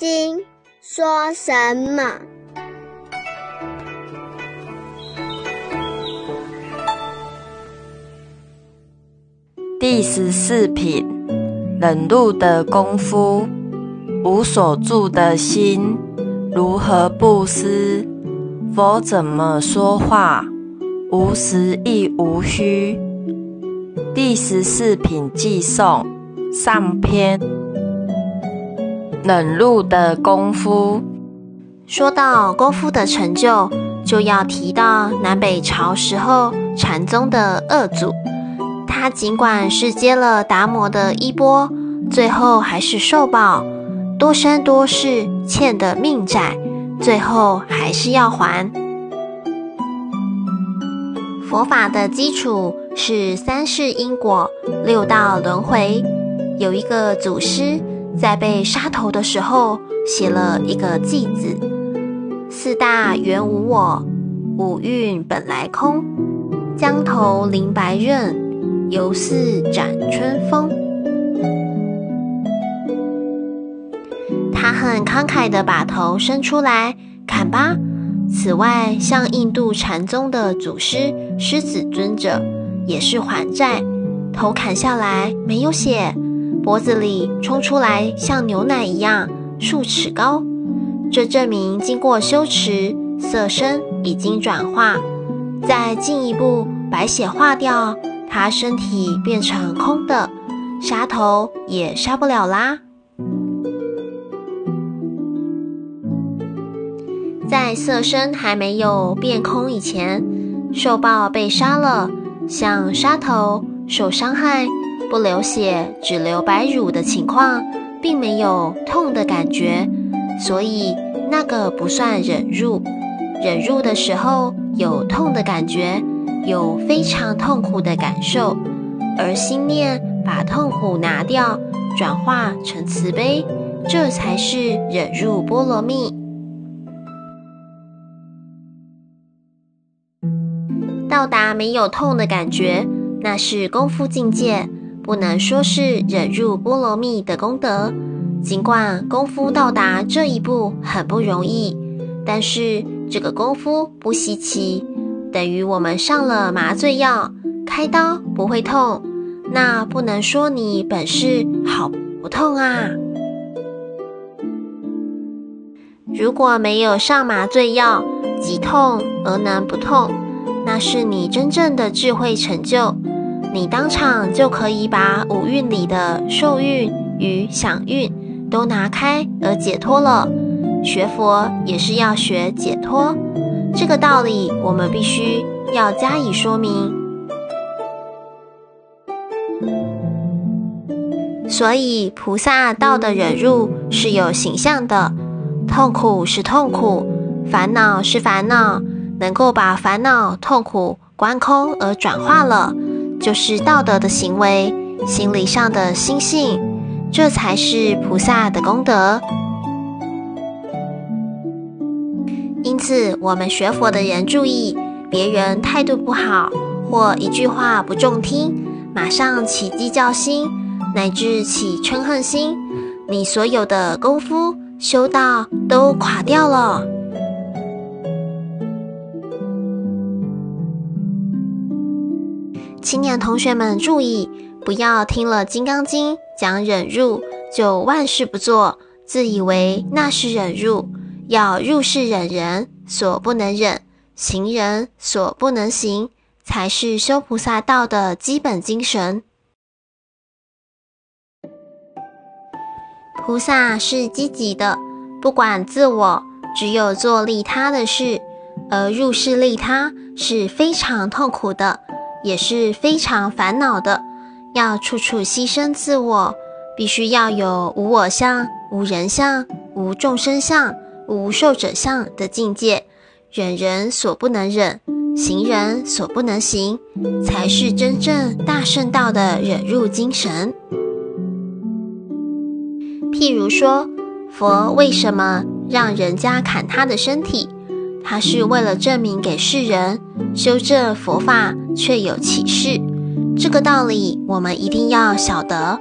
经》说什么？第十四品：忍辱的功夫，无所住的心，如何不思？佛怎么说话？无实亦无虚。第十四品寄颂上篇：冷露的功夫。说到功夫的成就，就要提到南北朝时候禅宗的二祖。他尽管是接了达摩的衣钵，最后还是受报，多生多世欠的命债，最后还是要还。佛法的基础是三世因果、六道轮回。有一个祖师在被杀头的时候，写了一个祭”字：“四大原无我，五蕴本来空，江头临白刃。”犹似展春风。他很慷慨的把头伸出来，砍吧。此外，像印度禅宗的祖师狮子尊者，也是还债，头砍下来没有血，脖子里冲出来像牛奶一样数尺高，这证明经过修持，色身已经转化。再进一步，白血化掉。他身体变成空的，杀头也杀不了啦。在色身还没有变空以前，受报被杀了，像杀头受伤害不流血只流白乳的情况，并没有痛的感觉，所以那个不算忍辱。忍辱的时候有痛的感觉。有非常痛苦的感受，而心念把痛苦拿掉，转化成慈悲，这才是忍入波罗蜜。到达没有痛的感觉，那是功夫境界，不能说是忍入波罗蜜的功德。尽管功夫到达这一步很不容易，但是这个功夫不稀奇。等于我们上了麻醉药，开刀不会痛，那不能说你本事好不痛啊。如果没有上麻醉药，即痛而能不痛，那是你真正的智慧成就，你当场就可以把五蕴里的受蕴与想蕴都拿开而解脱了。学佛也是要学解脱。这个道理我们必须要加以说明。所以菩萨道的忍辱是有形象的，痛苦是痛苦，烦恼是烦恼，能够把烦恼、痛苦观空而转化了，就是道德的行为，心理上的心性，这才是菩萨的功德。因此，我们学佛的人注意，别人态度不好或一句话不中听，马上起计较心，乃至起嗔恨心，你所有的功夫修道都垮掉了。青年同学们注意，不要听了《金刚经》讲忍辱，就万事不做，自以为那是忍辱。要入世忍人所不能忍，行人所不能行，才是修菩萨道的基本精神。菩萨是积极的，不管自我，只有做利他的事；而入世利他是非常痛苦的，也是非常烦恼的。要处处牺牲自我，必须要有无我相、无人相、无众生相。无受者相的境界，忍人所不能忍，行人所不能行，才是真正大圣道的忍辱精神。譬如说，佛为什么让人家砍他的身体？他是为了证明给世人，修正佛法却有启示。这个道理，我们一定要晓得。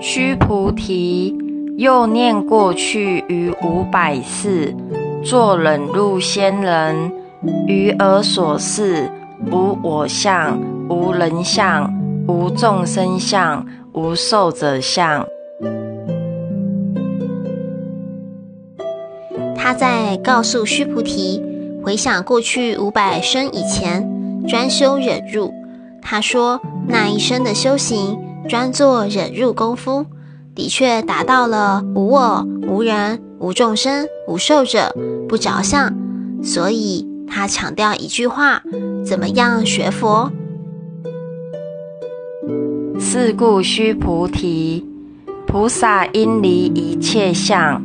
须菩提，又念过去于五百世，作忍辱仙人，于尔所示，无我相，无人相，无众生相，无寿者相。他在告诉须菩提，回想过去五百生以前专修忍辱。他说，那一生的修行专做忍辱功夫，的确达到了无我、无人、无众生、无寿者，不着相。所以他强调一句话：怎么样学佛？是故须菩提，菩萨应离一切相。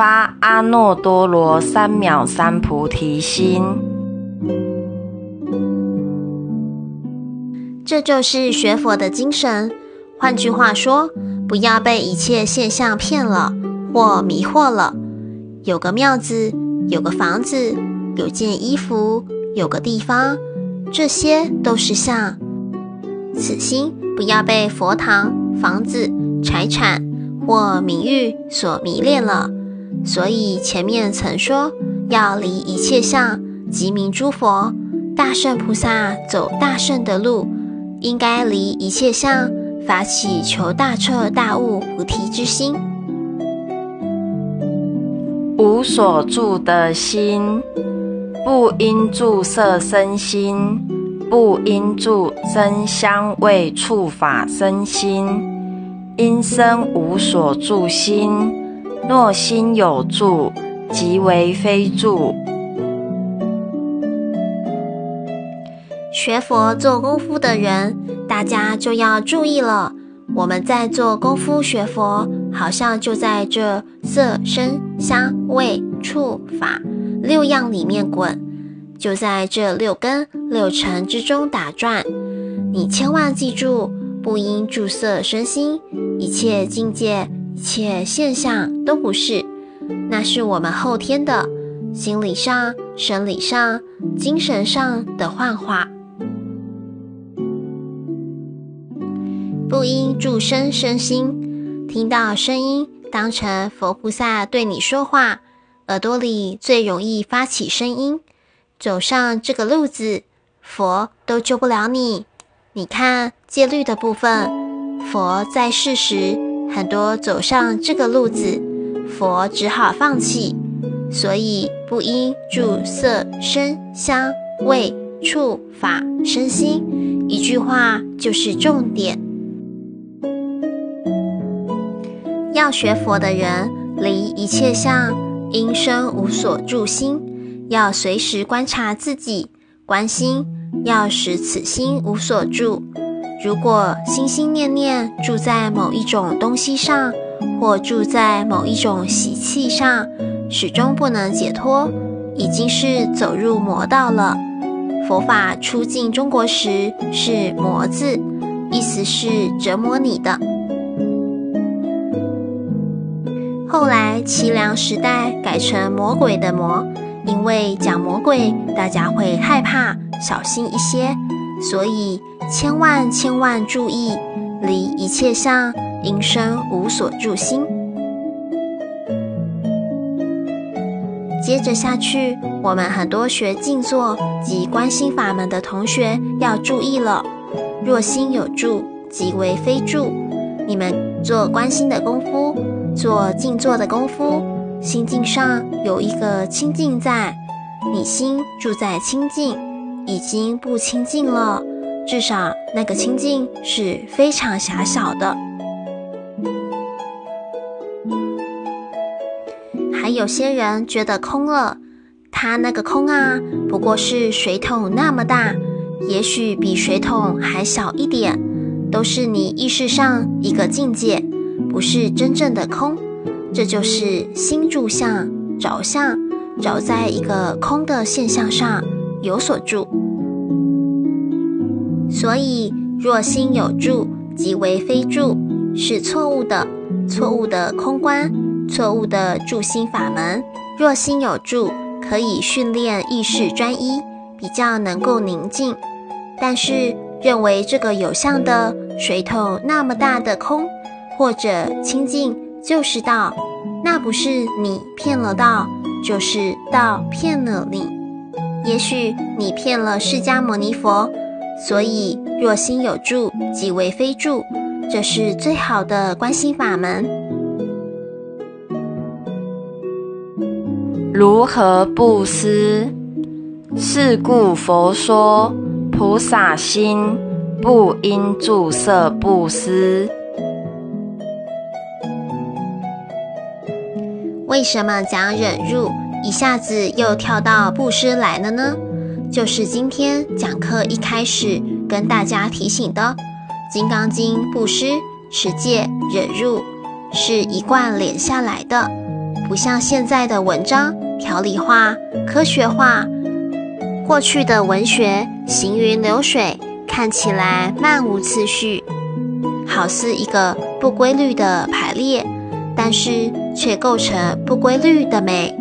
发阿耨多罗三藐三菩提心，这就是学佛的精神。换句话说，不要被一切现象骗了或迷惑了。有个庙子，有个房子，有件衣服，有个地方，这些都是相。此心不要被佛堂、房子、财产或名誉所迷恋了。所以前面曾说，要离一切相，即名诸佛。大圣菩萨走大圣的路，应该离一切相，发起求大彻大悟菩提之心。无所住的心，不应住色身心，不应住声香味触法身心，因生无所住心。若心有住，即为非住。学佛做功夫的人，大家就要注意了。我们在做功夫学佛，好像就在这色声香味触法六样里面滚，就在这六根六尘之中打转。你千万记住，不应注色身心，一切境界。一切现象都不是，那是我们后天的心理上、生理上、精神上的幻化。不应助声身心，听到声音当成佛菩萨对你说话，耳朵里最容易发起声音。走上这个路子，佛都救不了你。你看戒律的部分，佛在世时。很多走上这个路子，佛只好放弃，所以不应住色声香味触法身心，一句话就是重点。要学佛的人，离一切相，因生无所住心，要随时观察自己，观心，要使此心无所住。如果心心念念住在某一种东西上，或住在某一种习气上，始终不能解脱，已经是走入魔道了。佛法初进中国时是“魔”字，意思是折磨你的。后来齐梁时代改成魔鬼的“魔”，因为讲魔鬼，大家会害怕，小心一些，所以。千万千万注意，离一切相，因生无所住心。接着下去，我们很多学静坐及观心法门的同学要注意了。若心有住，即为非住。你们做观心的功夫，做静坐的功夫，心境上有一个清净在，你心住在清净，已经不清净了。至少那个清净是非常狭小的。还有些人觉得空了，他那个空啊，不过是水桶那么大，也许比水桶还小一点，都是你意识上一个境界，不是真正的空。这就是心住相着相，着在一个空的现象上有所住。所以，若心有住，即为非住，是错误的，错误的空观，错误的住心法门。若心有住，可以训练意识专一，比较能够宁静。但是，认为这个有相的水桶那么大的空，或者清净就是道，那不是你骗了道，就是道骗了你。也许你骗了释迦牟尼佛，所以若心有住，即为非住，这是最好的观心法门。如何布施？是故佛说，菩萨心不应住色布施。为什么讲忍辱，一下子又跳到布施来了呢？就是今天讲课一开始跟大家提醒的，《金刚经》布施、持戒、忍辱是一贯连下来的，不像现在的文章条理化、科学化。过去的文学行云流水，看起来漫无次序，好似一个不规律的排列，但是却构成不规律的美。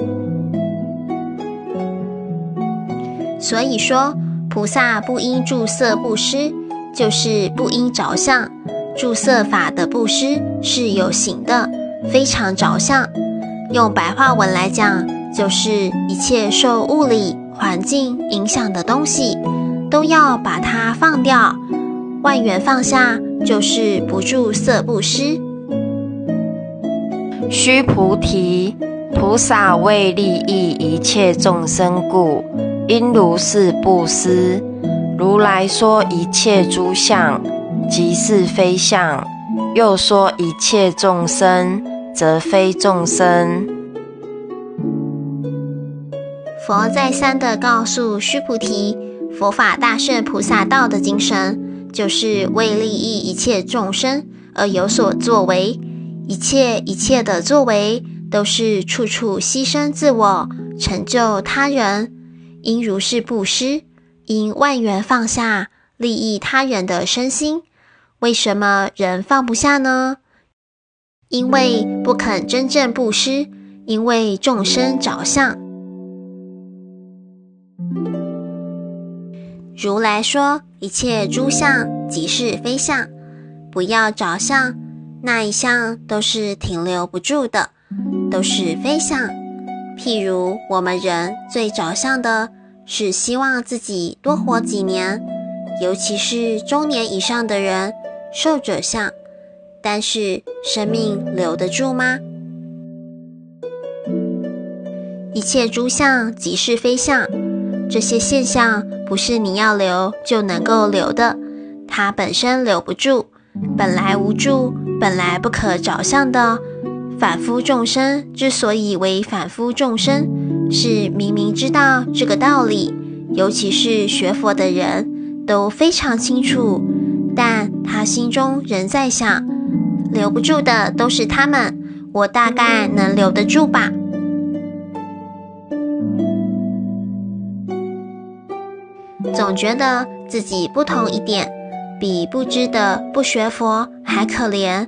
所以说，菩萨不应住色布施，就是不应着相。住色法的布施是有形的，非常着相。用白话文来讲，就是一切受物理。环境影响的东西，都要把它放掉。万缘放下，就是不住色布施。须菩提，菩萨为利益一切众生故，应如是布施。如来说一切诸相，即是非相；又说一切众生，则非众生。佛再三的告诉须菩提，佛法大圣菩萨道的精神，就是为利益一切众生而有所作为，一切一切的作为，都是处处牺牲自我，成就他人，应如是布施，应万缘放下，利益他人的身心。为什么人放不下呢？因为不肯真正布施，因为众生着相。如来说：“一切诸相即是非相，不要着相，那一相都是停留不住的，都是非相。譬如我们人最着相的是希望自己多活几年，尤其是中年以上的人，寿者相。但是生命留得住吗？一切诸相即是非相，这些现象。”不是你要留就能够留的，它本身留不住，本来无助，本来不可着相的。反夫众生之所以为反夫众生，是明明知道这个道理，尤其是学佛的人都非常清楚，但他心中仍在想，留不住的都是他们，我大概能留得住吧。总觉得自己不同一点，比不知的不学佛还可怜，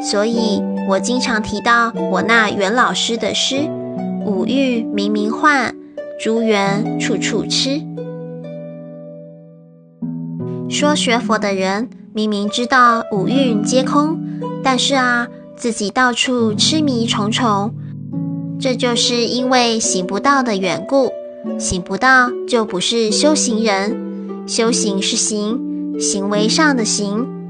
所以我经常提到我那袁老师的诗：“五欲明明幻，诸缘处处痴。”说学佛的人明明知道五蕴皆空，但是啊，自己到处痴迷重重，这就是因为行不到的缘故。行不到就不是修行人，修行是行，行为上的行。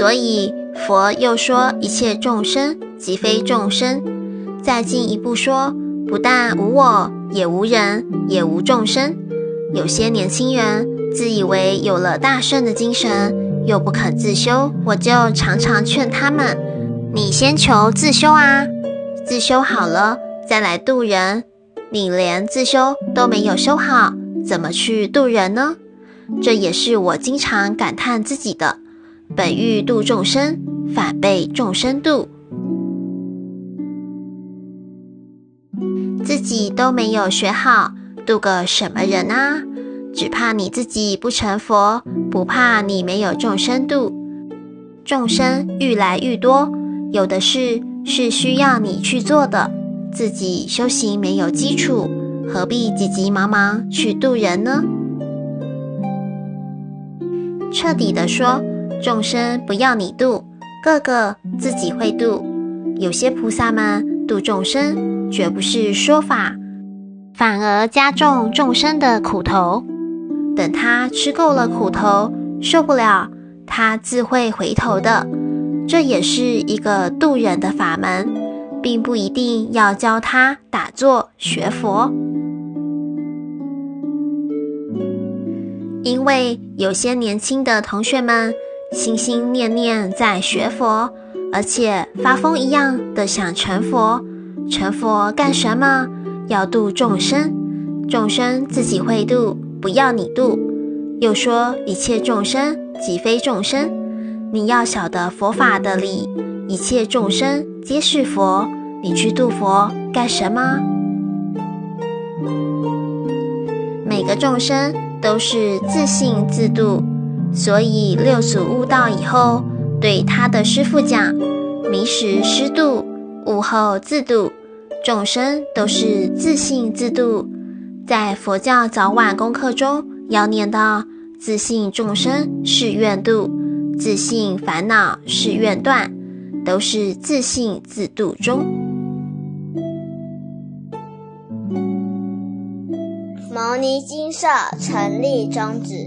所以佛又说一切众生即非众生。再进一步说，不但无我，也无人，也无众生。有些年轻人自以为有了大圣的精神，又不肯自修，我就常常劝他们。你先求自修啊，自修好了再来渡人。你连自修都没有修好，怎么去渡人呢？这也是我经常感叹自己的。本欲度众生，反被众生度。自己都没有学好，渡个什么人啊？只怕你自己不成佛，不怕你没有众生度。众生愈来愈多。有的事是需要你去做的，自己修行没有基础，何必急急忙忙去渡人呢？彻底的说：“众生不要你度，个个自己会度。”有些菩萨们度众生，绝不是说法，反而加重众生的苦头。等他吃够了苦头，受不了，他自会回头的。这也是一个渡人的法门，并不一定要教他打坐学佛。因为有些年轻的同学们心心念念在学佛，而且发疯一样的想成佛。成佛干什么？要度众生，众生自己会度。不要你度，又说一切众生即非众生。你要晓得佛法的理，一切众生皆是佛。你去度佛干什么？每个众生都是自信自度，所以六祖悟道以后，对他的师父讲：迷时师度，悟后自度。众生都是自信自度。在佛教早晚功课中，要念到：自信众生是愿度，自信烦恼是愿断，都是自信自度中。牟尼金舍成立宗旨，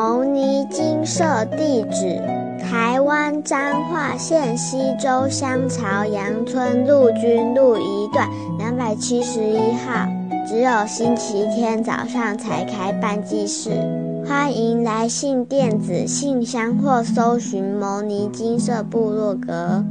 牟尼金舍地址：台湾彰化县西周乡朝阳村陆军路一段两百七十一号。只有星期天早上才开办祭事，欢迎来信电子信箱或搜寻牟尼金色部落格。